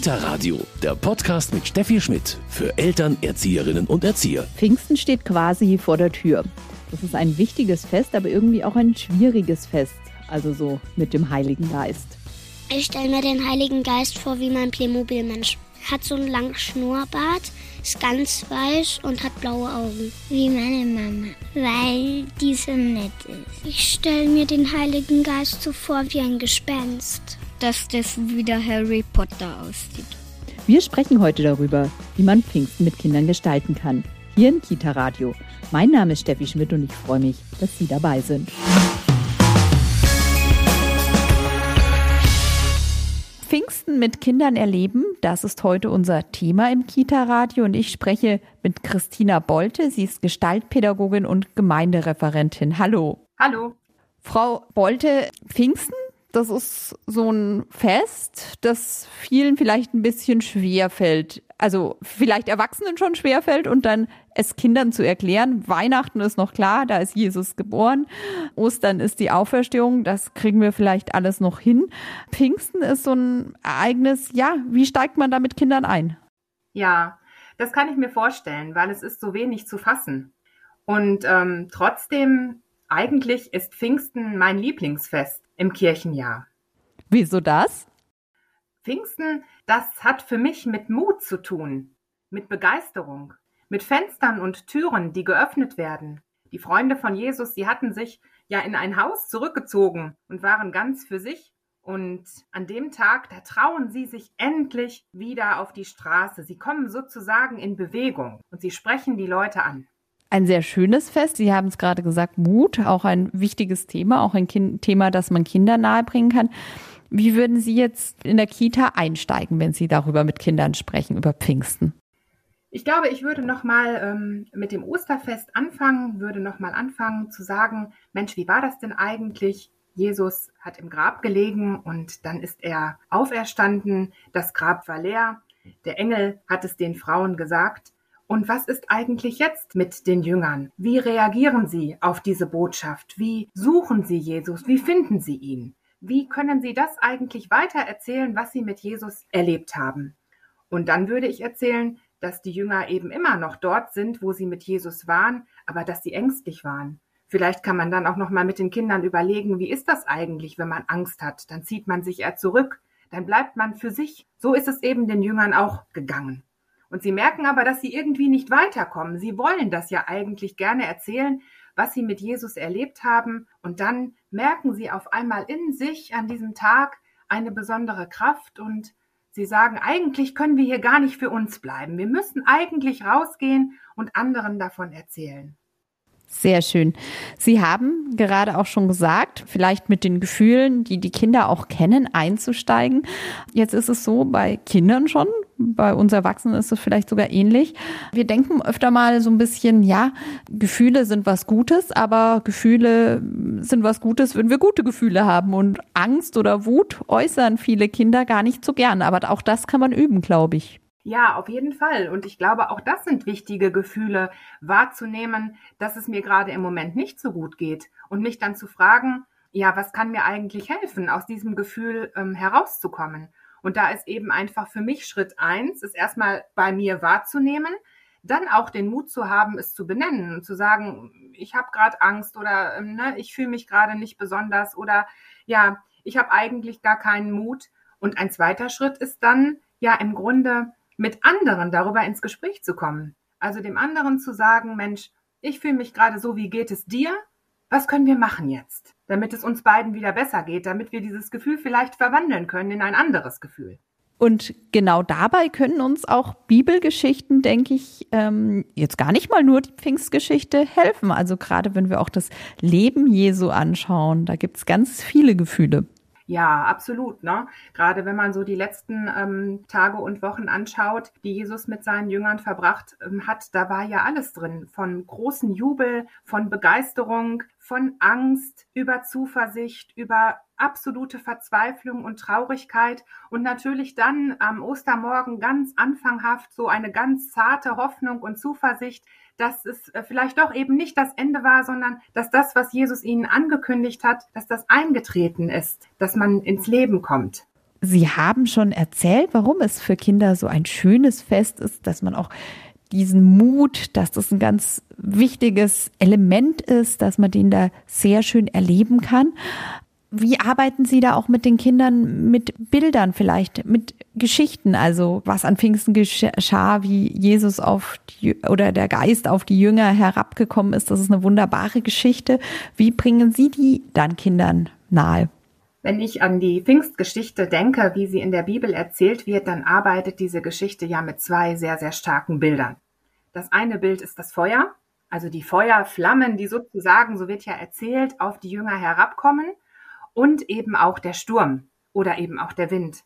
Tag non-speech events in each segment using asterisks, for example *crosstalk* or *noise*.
Kita Radio, der Podcast mit Steffi Schmidt für Eltern, Erzieherinnen und Erzieher. Pfingsten steht quasi vor der Tür. Das ist ein wichtiges Fest, aber irgendwie auch ein schwieriges Fest. Also so mit dem Heiligen Geist. Ich stelle mir den Heiligen Geist vor wie mein Playmobil-Mensch. Hat so einen langen Schnurrbart, ist ganz weiß und hat blaue Augen. Wie meine Mama, weil die so nett ist. Ich stelle mir den Heiligen Geist so vor wie ein Gespenst. Dass das wie der Harry Potter aussieht. Wir sprechen heute darüber, wie man Pfingsten mit Kindern gestalten kann. Hier im Kita Radio. Mein Name ist Steffi Schmidt und ich freue mich, dass Sie dabei sind. Pfingsten mit Kindern erleben, das ist heute unser Thema im Kita-Radio und ich spreche mit Christina Bolte. Sie ist Gestaltpädagogin und Gemeindereferentin. Hallo. Hallo. Frau Bolte, Pfingsten, das ist so ein Fest, das vielen vielleicht ein bisschen schwer fällt. Also vielleicht Erwachsenen schon schwer fällt und dann es Kindern zu erklären. Weihnachten ist noch klar, da ist Jesus geboren. Ostern ist die Auferstehung, das kriegen wir vielleicht alles noch hin. Pfingsten ist so ein Ereignis, ja, wie steigt man da mit Kindern ein? Ja, das kann ich mir vorstellen, weil es ist so wenig zu fassen. Und ähm, trotzdem, eigentlich ist Pfingsten mein Lieblingsfest im Kirchenjahr. Wieso das? Pfingsten, das hat für mich mit Mut zu tun, mit Begeisterung, mit Fenstern und Türen, die geöffnet werden. Die Freunde von Jesus, sie hatten sich ja in ein Haus zurückgezogen und waren ganz für sich. Und an dem Tag, da trauen sie sich endlich wieder auf die Straße. Sie kommen sozusagen in Bewegung und sie sprechen die Leute an. Ein sehr schönes Fest. Sie haben es gerade gesagt, Mut, auch ein wichtiges Thema, auch ein kind Thema, das man Kindern nahebringen kann. Wie würden Sie jetzt in der Kita einsteigen, wenn Sie darüber mit Kindern sprechen, über Pfingsten? Ich glaube, ich würde noch mal ähm, mit dem Osterfest anfangen, würde noch mal anfangen zu sagen, Mensch, wie war das denn eigentlich? Jesus hat im Grab gelegen und dann ist er auferstanden. Das Grab war leer. Der Engel hat es den Frauen gesagt. Und was ist eigentlich jetzt mit den Jüngern? Wie reagieren sie auf diese Botschaft? Wie suchen sie Jesus? Wie finden sie ihn? Wie können sie das eigentlich weiter erzählen, was sie mit Jesus erlebt haben? Und dann würde ich erzählen, dass die Jünger eben immer noch dort sind, wo sie mit Jesus waren, aber dass sie ängstlich waren. Vielleicht kann man dann auch noch mal mit den Kindern überlegen, wie ist das eigentlich, wenn man Angst hat? Dann zieht man sich eher zurück, dann bleibt man für sich. So ist es eben den Jüngern auch gegangen. Und sie merken aber, dass sie irgendwie nicht weiterkommen. Sie wollen das ja eigentlich gerne erzählen, was sie mit Jesus erlebt haben. Und dann merken sie auf einmal in sich an diesem Tag eine besondere Kraft und sie sagen, eigentlich können wir hier gar nicht für uns bleiben. Wir müssen eigentlich rausgehen und anderen davon erzählen. Sehr schön. Sie haben gerade auch schon gesagt, vielleicht mit den Gefühlen, die die Kinder auch kennen, einzusteigen. Jetzt ist es so bei Kindern schon, bei uns Erwachsenen ist es vielleicht sogar ähnlich. Wir denken öfter mal so ein bisschen, ja, Gefühle sind was Gutes, aber Gefühle sind was Gutes, wenn wir gute Gefühle haben. Und Angst oder Wut äußern viele Kinder gar nicht so gern. Aber auch das kann man üben, glaube ich. Ja, auf jeden Fall. Und ich glaube, auch das sind wichtige Gefühle, wahrzunehmen, dass es mir gerade im Moment nicht so gut geht und mich dann zu fragen, ja, was kann mir eigentlich helfen, aus diesem Gefühl ähm, herauszukommen? Und da ist eben einfach für mich Schritt eins, ist erstmal bei mir wahrzunehmen, dann auch den Mut zu haben, es zu benennen und zu sagen, ich habe gerade Angst oder ähm, ne, ich fühle mich gerade nicht besonders oder ja, ich habe eigentlich gar keinen Mut. Und ein zweiter Schritt ist dann ja im Grunde mit anderen darüber ins Gespräch zu kommen. Also dem anderen zu sagen, Mensch, ich fühle mich gerade so, wie geht es dir? Was können wir machen jetzt, damit es uns beiden wieder besser geht, damit wir dieses Gefühl vielleicht verwandeln können in ein anderes Gefühl? Und genau dabei können uns auch Bibelgeschichten, denke ich, ähm, jetzt gar nicht mal nur die Pfingstgeschichte helfen. Also gerade wenn wir auch das Leben Jesu anschauen, da gibt es ganz viele Gefühle. Ja, absolut. Ne? Gerade wenn man so die letzten ähm, Tage und Wochen anschaut, die Jesus mit seinen Jüngern verbracht ähm, hat, da war ja alles drin. Von großen Jubel, von Begeisterung, von Angst, über Zuversicht, über absolute Verzweiflung und Traurigkeit und natürlich dann am Ostermorgen ganz anfanghaft so eine ganz zarte Hoffnung und Zuversicht, dass es äh, vielleicht doch eben nicht das Ende war, sondern dass das, was Jesus ihnen angekündigt hat, dass das eingetreten ist, dass man ins Leben kommt. Sie haben schon erzählt, warum es für Kinder so ein schönes Fest ist, dass man auch diesen Mut, dass das ein ganz wichtiges Element ist, dass man den da sehr schön erleben kann. Wie arbeiten Sie da auch mit den Kindern mit Bildern vielleicht, mit Geschichten? Also was an Pfingsten geschah, wie Jesus auf die, oder der Geist auf die Jünger herabgekommen ist, das ist eine wunderbare Geschichte. Wie bringen Sie die dann Kindern nahe? Wenn ich an die Pfingstgeschichte denke, wie sie in der Bibel erzählt wird, dann arbeitet diese Geschichte ja mit zwei sehr, sehr starken Bildern. Das eine Bild ist das Feuer, also die Feuerflammen, die sozusagen, so wird ja erzählt, auf die Jünger herabkommen und eben auch der Sturm oder eben auch der Wind.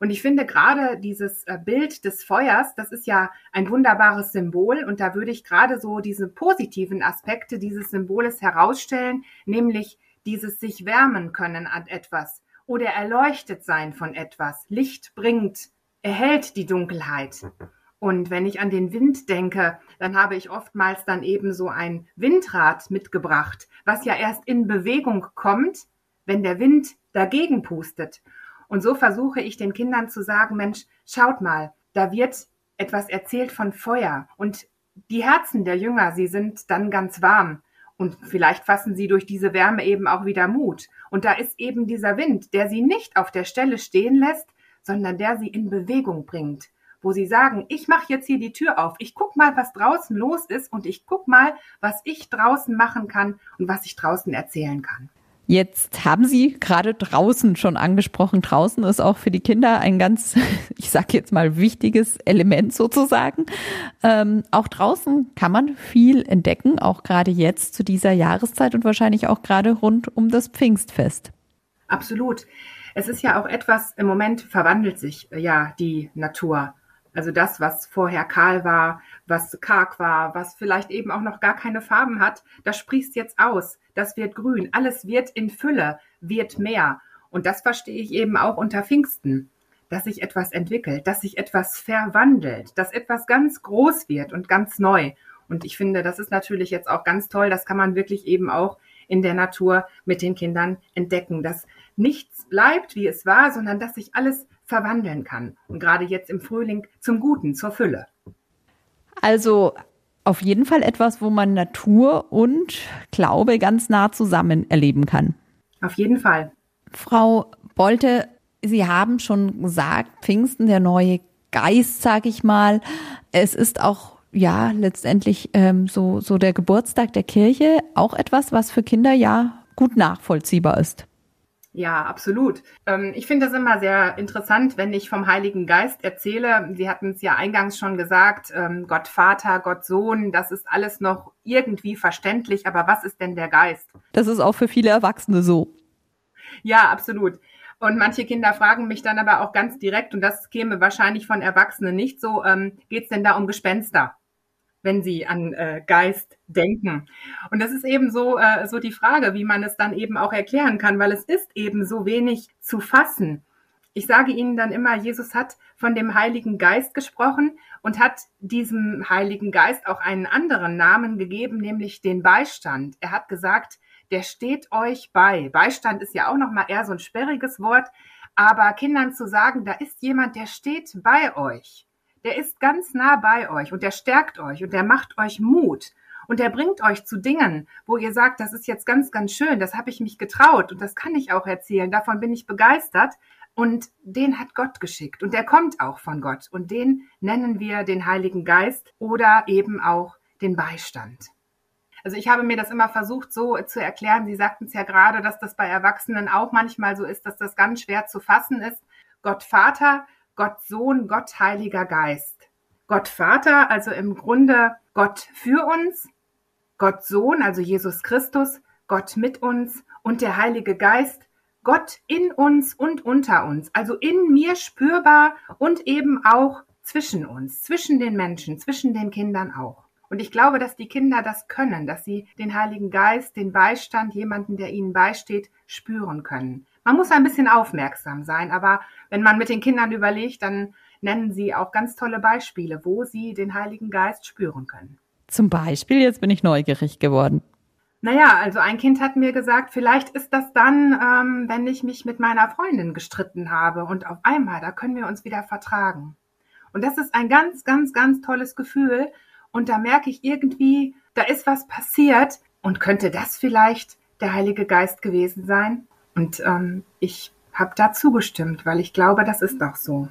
Und ich finde gerade dieses äh, Bild des Feuers, das ist ja ein wunderbares Symbol und da würde ich gerade so diese positiven Aspekte dieses Symboles herausstellen, nämlich dieses sich wärmen können an etwas oder erleuchtet sein von etwas. Licht bringt, erhält die Dunkelheit. Und wenn ich an den Wind denke, dann habe ich oftmals dann eben so ein Windrad mitgebracht, was ja erst in Bewegung kommt, wenn der Wind dagegen pustet. Und so versuche ich den Kindern zu sagen, Mensch, schaut mal, da wird etwas erzählt von Feuer und die Herzen der Jünger, sie sind dann ganz warm. Und vielleicht fassen sie durch diese Wärme eben auch wieder Mut. Und da ist eben dieser Wind, der sie nicht auf der Stelle stehen lässt, sondern der sie in Bewegung bringt. Wo sie sagen, ich mache jetzt hier die Tür auf, ich guck mal, was draußen los ist und ich guck mal, was ich draußen machen kann und was ich draußen erzählen kann. Jetzt haben Sie gerade draußen schon angesprochen. Draußen ist auch für die Kinder ein ganz, *laughs* ich sage jetzt mal, wichtiges Element sozusagen. Ähm, auch draußen kann man viel entdecken, auch gerade jetzt zu dieser Jahreszeit und wahrscheinlich auch gerade rund um das Pfingstfest. Absolut. Es ist ja auch etwas, im Moment verwandelt sich ja die Natur. Also das, was vorher kahl war, was karg war, was vielleicht eben auch noch gar keine Farben hat, das sprießt jetzt aus, das wird grün, alles wird in Fülle, wird mehr. Und das verstehe ich eben auch unter Pfingsten, dass sich etwas entwickelt, dass sich etwas verwandelt, dass etwas ganz groß wird und ganz neu. Und ich finde, das ist natürlich jetzt auch ganz toll, das kann man wirklich eben auch in der Natur mit den Kindern entdecken, dass nichts bleibt, wie es war, sondern dass sich alles verwandeln kann. Und gerade jetzt im Frühling zum Guten, zur Fülle. Also auf jeden Fall etwas, wo man Natur und Glaube ganz nah zusammen erleben kann. Auf jeden Fall. Frau Bolte, Sie haben schon gesagt, Pfingsten, der neue Geist, sag ich mal. Es ist auch ja letztendlich ähm, so so der Geburtstag der Kirche auch etwas, was für Kinder ja gut nachvollziehbar ist. Ja, absolut. Ähm, ich finde das immer sehr interessant, wenn ich vom Heiligen Geist erzähle. Sie hatten es ja eingangs schon gesagt, ähm, Gott Vater, Gott Sohn, das ist alles noch irgendwie verständlich, aber was ist denn der Geist? Das ist auch für viele Erwachsene so. Ja, absolut. Und manche Kinder fragen mich dann aber auch ganz direkt, und das käme wahrscheinlich von Erwachsenen nicht so, ähm, geht es denn da um Gespenster? Wenn sie an äh, Geist denken. Und das ist eben so, äh, so die Frage, wie man es dann eben auch erklären kann, weil es ist eben so wenig zu fassen. Ich sage Ihnen dann immer, Jesus hat von dem Heiligen Geist gesprochen und hat diesem Heiligen Geist auch einen anderen Namen gegeben, nämlich den Beistand. Er hat gesagt, der steht euch bei. Beistand ist ja auch noch mal eher so ein sperriges Wort, aber Kindern zu sagen, da ist jemand, der steht bei euch der ist ganz nah bei euch und der stärkt euch und der macht euch Mut und der bringt euch zu Dingen, wo ihr sagt, das ist jetzt ganz, ganz schön, das habe ich mich getraut und das kann ich auch erzählen, davon bin ich begeistert. Und den hat Gott geschickt und der kommt auch von Gott und den nennen wir den Heiligen Geist oder eben auch den Beistand. Also ich habe mir das immer versucht so zu erklären. Sie sagten es ja gerade, dass das bei Erwachsenen auch manchmal so ist, dass das ganz schwer zu fassen ist. Gott Vater Gott Sohn, Gott Heiliger Geist. Gott Vater, also im Grunde Gott für uns, Gott Sohn, also Jesus Christus, Gott mit uns und der Heilige Geist, Gott in uns und unter uns, also in mir spürbar und eben auch zwischen uns, zwischen den Menschen, zwischen den Kindern auch. Und ich glaube, dass die Kinder das können, dass sie den Heiligen Geist, den Beistand, jemanden, der ihnen beisteht, spüren können. Man muss ein bisschen aufmerksam sein, aber wenn man mit den Kindern überlegt, dann nennen sie auch ganz tolle Beispiele, wo sie den Heiligen Geist spüren können. Zum Beispiel, jetzt bin ich neugierig geworden. Naja, also ein Kind hat mir gesagt, vielleicht ist das dann, ähm, wenn ich mich mit meiner Freundin gestritten habe und auf einmal, da können wir uns wieder vertragen. Und das ist ein ganz, ganz, ganz tolles Gefühl. Und da merke ich irgendwie, da ist was passiert. Und könnte das vielleicht der Heilige Geist gewesen sein? Und ähm, ich habe da zugestimmt, weil ich glaube, das ist doch so.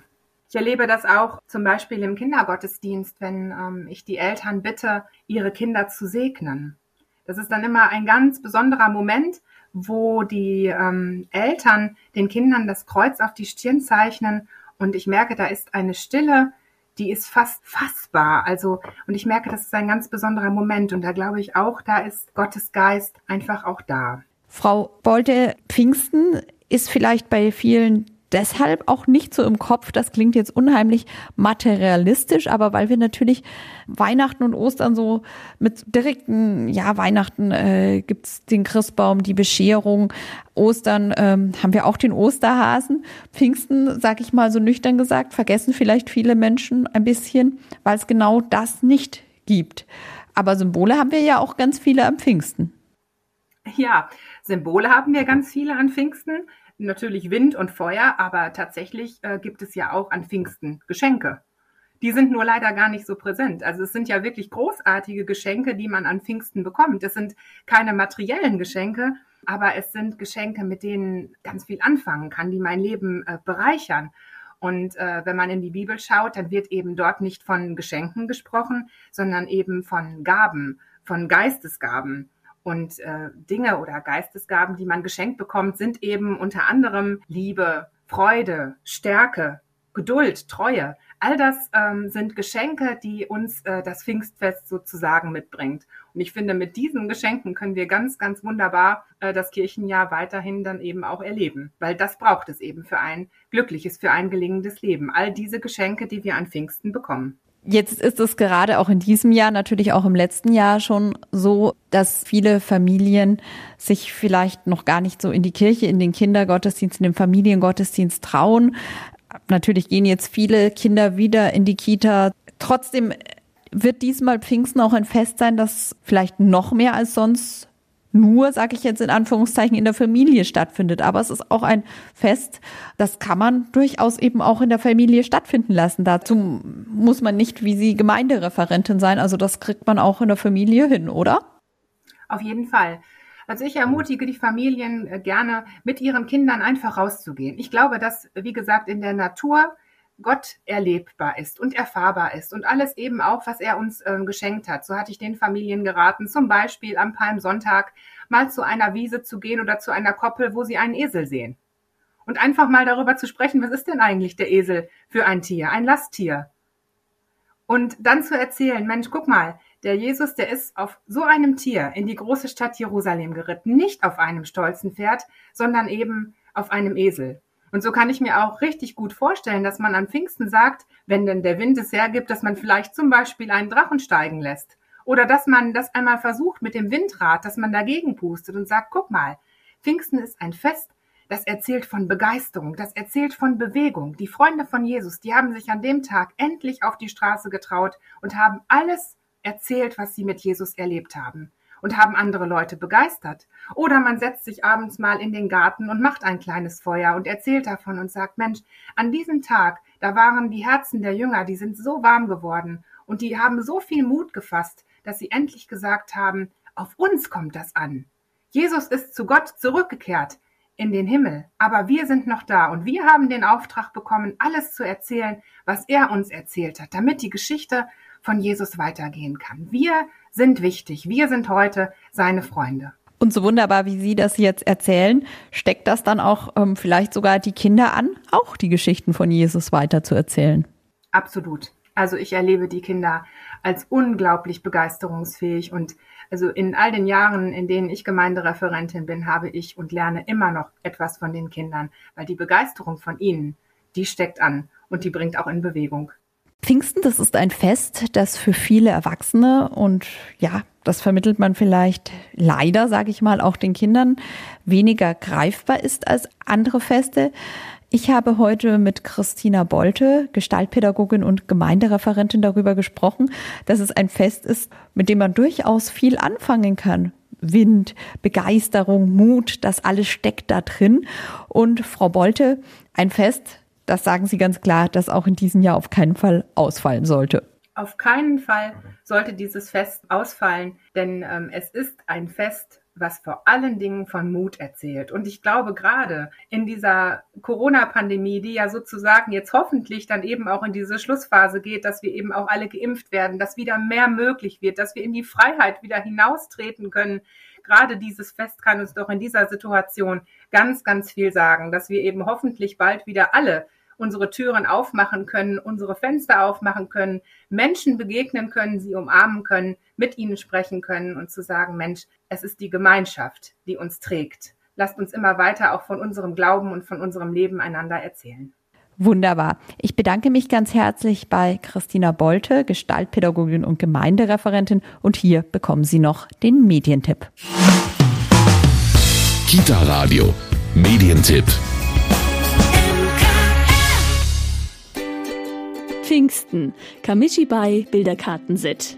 Ich erlebe das auch zum Beispiel im Kindergottesdienst, wenn ähm, ich die Eltern bitte, ihre Kinder zu segnen. Das ist dann immer ein ganz besonderer Moment, wo die ähm, Eltern den Kindern das Kreuz auf die Stirn zeichnen und ich merke, da ist eine Stille, die ist fast fassbar. Also, und ich merke, das ist ein ganz besonderer Moment. Und da glaube ich auch, da ist Gottes Geist einfach auch da. Frau Bolte, Pfingsten ist vielleicht bei vielen deshalb auch nicht so im Kopf. Das klingt jetzt unheimlich materialistisch, aber weil wir natürlich Weihnachten und Ostern so mit direkten, ja, Weihnachten äh, gibt's den Christbaum, die Bescherung, Ostern ähm, haben wir auch den Osterhasen. Pfingsten, sag ich mal so nüchtern gesagt, vergessen vielleicht viele Menschen ein bisschen, weil es genau das nicht gibt. Aber Symbole haben wir ja auch ganz viele am Pfingsten. Ja, Symbole haben wir ganz viele an Pfingsten natürlich Wind und Feuer, aber tatsächlich äh, gibt es ja auch an Pfingsten Geschenke. Die sind nur leider gar nicht so präsent. Also es sind ja wirklich großartige Geschenke, die man an Pfingsten bekommt. Es sind keine materiellen Geschenke, aber es sind Geschenke, mit denen ganz viel anfangen kann, die mein Leben äh, bereichern. Und äh, wenn man in die Bibel schaut, dann wird eben dort nicht von Geschenken gesprochen, sondern eben von Gaben, von Geistesgaben. Und äh, Dinge oder Geistesgaben, die man geschenkt bekommt, sind eben unter anderem Liebe, Freude, Stärke, Geduld, Treue. All das ähm, sind Geschenke, die uns äh, das Pfingstfest sozusagen mitbringt. Und ich finde, mit diesen Geschenken können wir ganz, ganz wunderbar äh, das Kirchenjahr weiterhin dann eben auch erleben, weil das braucht es eben für ein glückliches, für ein gelingendes Leben. All diese Geschenke, die wir an Pfingsten bekommen. Jetzt ist es gerade auch in diesem Jahr, natürlich auch im letzten Jahr schon so, dass viele Familien sich vielleicht noch gar nicht so in die Kirche, in den Kindergottesdienst, in den Familiengottesdienst trauen. Natürlich gehen jetzt viele Kinder wieder in die Kita. Trotzdem wird diesmal Pfingsten auch ein Fest sein, das vielleicht noch mehr als sonst nur, sage ich jetzt in Anführungszeichen, in der Familie stattfindet. Aber es ist auch ein Fest, das kann man durchaus eben auch in der Familie stattfinden lassen. Dazu muss man nicht wie Sie Gemeindereferentin sein. Also das kriegt man auch in der Familie hin, oder? Auf jeden Fall. Also ich ermutige die Familien äh, gerne, mit ihren Kindern einfach rauszugehen. Ich glaube, dass, wie gesagt, in der Natur Gott erlebbar ist und erfahrbar ist und alles eben auch, was er uns äh, geschenkt hat. So hatte ich den Familien geraten, zum Beispiel am Palmsonntag mal zu einer Wiese zu gehen oder zu einer Koppel, wo sie einen Esel sehen. Und einfach mal darüber zu sprechen, was ist denn eigentlich der Esel für ein Tier, ein Lasttier? Und dann zu erzählen, Mensch, guck mal, der Jesus, der ist auf so einem Tier in die große Stadt Jerusalem geritten, nicht auf einem stolzen Pferd, sondern eben auf einem Esel. Und so kann ich mir auch richtig gut vorstellen, dass man an Pfingsten sagt, wenn denn der Wind es hergibt, dass man vielleicht zum Beispiel einen Drachen steigen lässt. Oder dass man das einmal versucht mit dem Windrad, dass man dagegen pustet und sagt, guck mal, Pfingsten ist ein Fest, das erzählt von Begeisterung, das erzählt von Bewegung. Die Freunde von Jesus, die haben sich an dem Tag endlich auf die Straße getraut und haben alles erzählt, was sie mit Jesus erlebt haben und haben andere Leute begeistert. Oder man setzt sich abends mal in den Garten und macht ein kleines Feuer und erzählt davon und sagt, Mensch, an diesem Tag, da waren die Herzen der Jünger, die sind so warm geworden und die haben so viel Mut gefasst, dass sie endlich gesagt haben, auf uns kommt das an. Jesus ist zu Gott zurückgekehrt in den Himmel, aber wir sind noch da und wir haben den Auftrag bekommen, alles zu erzählen, was er uns erzählt hat, damit die Geschichte von Jesus weitergehen kann. Wir sind wichtig. Wir sind heute seine Freunde. Und so wunderbar, wie Sie das jetzt erzählen, steckt das dann auch ähm, vielleicht sogar die Kinder an, auch die Geschichten von Jesus weiter zu erzählen. Absolut. Also ich erlebe die Kinder als unglaublich begeisterungsfähig und also in all den Jahren, in denen ich Gemeindereferentin bin, habe ich und lerne immer noch etwas von den Kindern, weil die Begeisterung von ihnen, die steckt an und die bringt auch in Bewegung. Pfingsten, das ist ein Fest, das für viele Erwachsene und ja, das vermittelt man vielleicht leider, sage ich mal, auch den Kindern weniger greifbar ist als andere Feste. Ich habe heute mit Christina Bolte, Gestaltpädagogin und Gemeindereferentin, darüber gesprochen, dass es ein Fest ist, mit dem man durchaus viel anfangen kann. Wind, Begeisterung, Mut, das alles steckt da drin. Und Frau Bolte, ein Fest, das sagen Sie ganz klar, das auch in diesem Jahr auf keinen Fall ausfallen sollte. Auf keinen Fall sollte dieses Fest ausfallen, denn ähm, es ist ein Fest, was vor allen Dingen von Mut erzählt. Und ich glaube, gerade in dieser Corona-Pandemie, die ja sozusagen jetzt hoffentlich dann eben auch in diese Schlussphase geht, dass wir eben auch alle geimpft werden, dass wieder mehr möglich wird, dass wir in die Freiheit wieder hinaustreten können. Gerade dieses Fest kann uns doch in dieser Situation ganz, ganz viel sagen, dass wir eben hoffentlich bald wieder alle unsere Türen aufmachen können, unsere Fenster aufmachen können, Menschen begegnen können, sie umarmen können, mit ihnen sprechen können und zu sagen, Mensch, es ist die Gemeinschaft, die uns trägt. Lasst uns immer weiter auch von unserem Glauben und von unserem Leben einander erzählen. Wunderbar. Ich bedanke mich ganz herzlich bei Christina Bolte, Gestaltpädagogin und Gemeindereferentin. Und hier bekommen Sie noch den Medientipp. Kita Radio. Medientipp. Pfingsten. Kamishibai Bilderkartenset.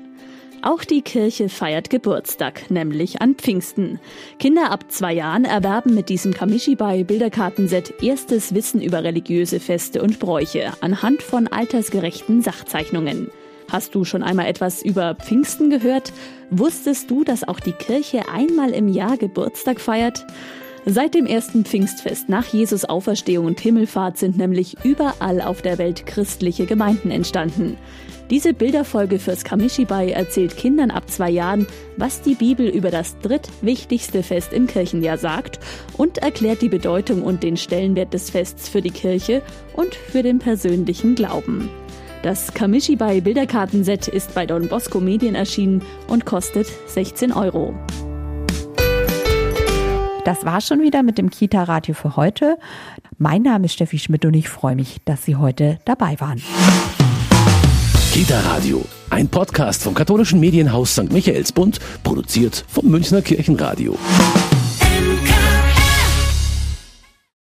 Auch die Kirche feiert Geburtstag, nämlich an Pfingsten. Kinder ab zwei Jahren erwerben mit diesem Kamishibai Bilderkartenset erstes Wissen über religiöse Feste und Bräuche anhand von altersgerechten Sachzeichnungen. Hast du schon einmal etwas über Pfingsten gehört? Wusstest du, dass auch die Kirche einmal im Jahr Geburtstag feiert? Seit dem ersten Pfingstfest nach Jesus Auferstehung und Himmelfahrt sind nämlich überall auf der Welt christliche Gemeinden entstanden. Diese Bilderfolge fürs Kamishibai erzählt Kindern ab zwei Jahren, was die Bibel über das drittwichtigste Fest im Kirchenjahr sagt und erklärt die Bedeutung und den Stellenwert des Fests für die Kirche und für den persönlichen Glauben. Das Kamishibai Bilderkartenset ist bei Don Bosco Medien erschienen und kostet 16 Euro. Das war schon wieder mit dem Kita-Radio für heute. Mein Name ist Steffi Schmidt und ich freue mich, dass Sie heute dabei waren. Kita Radio, ein Podcast vom katholischen Medienhaus St. Michaelsbund, produziert vom Münchner Kirchenradio.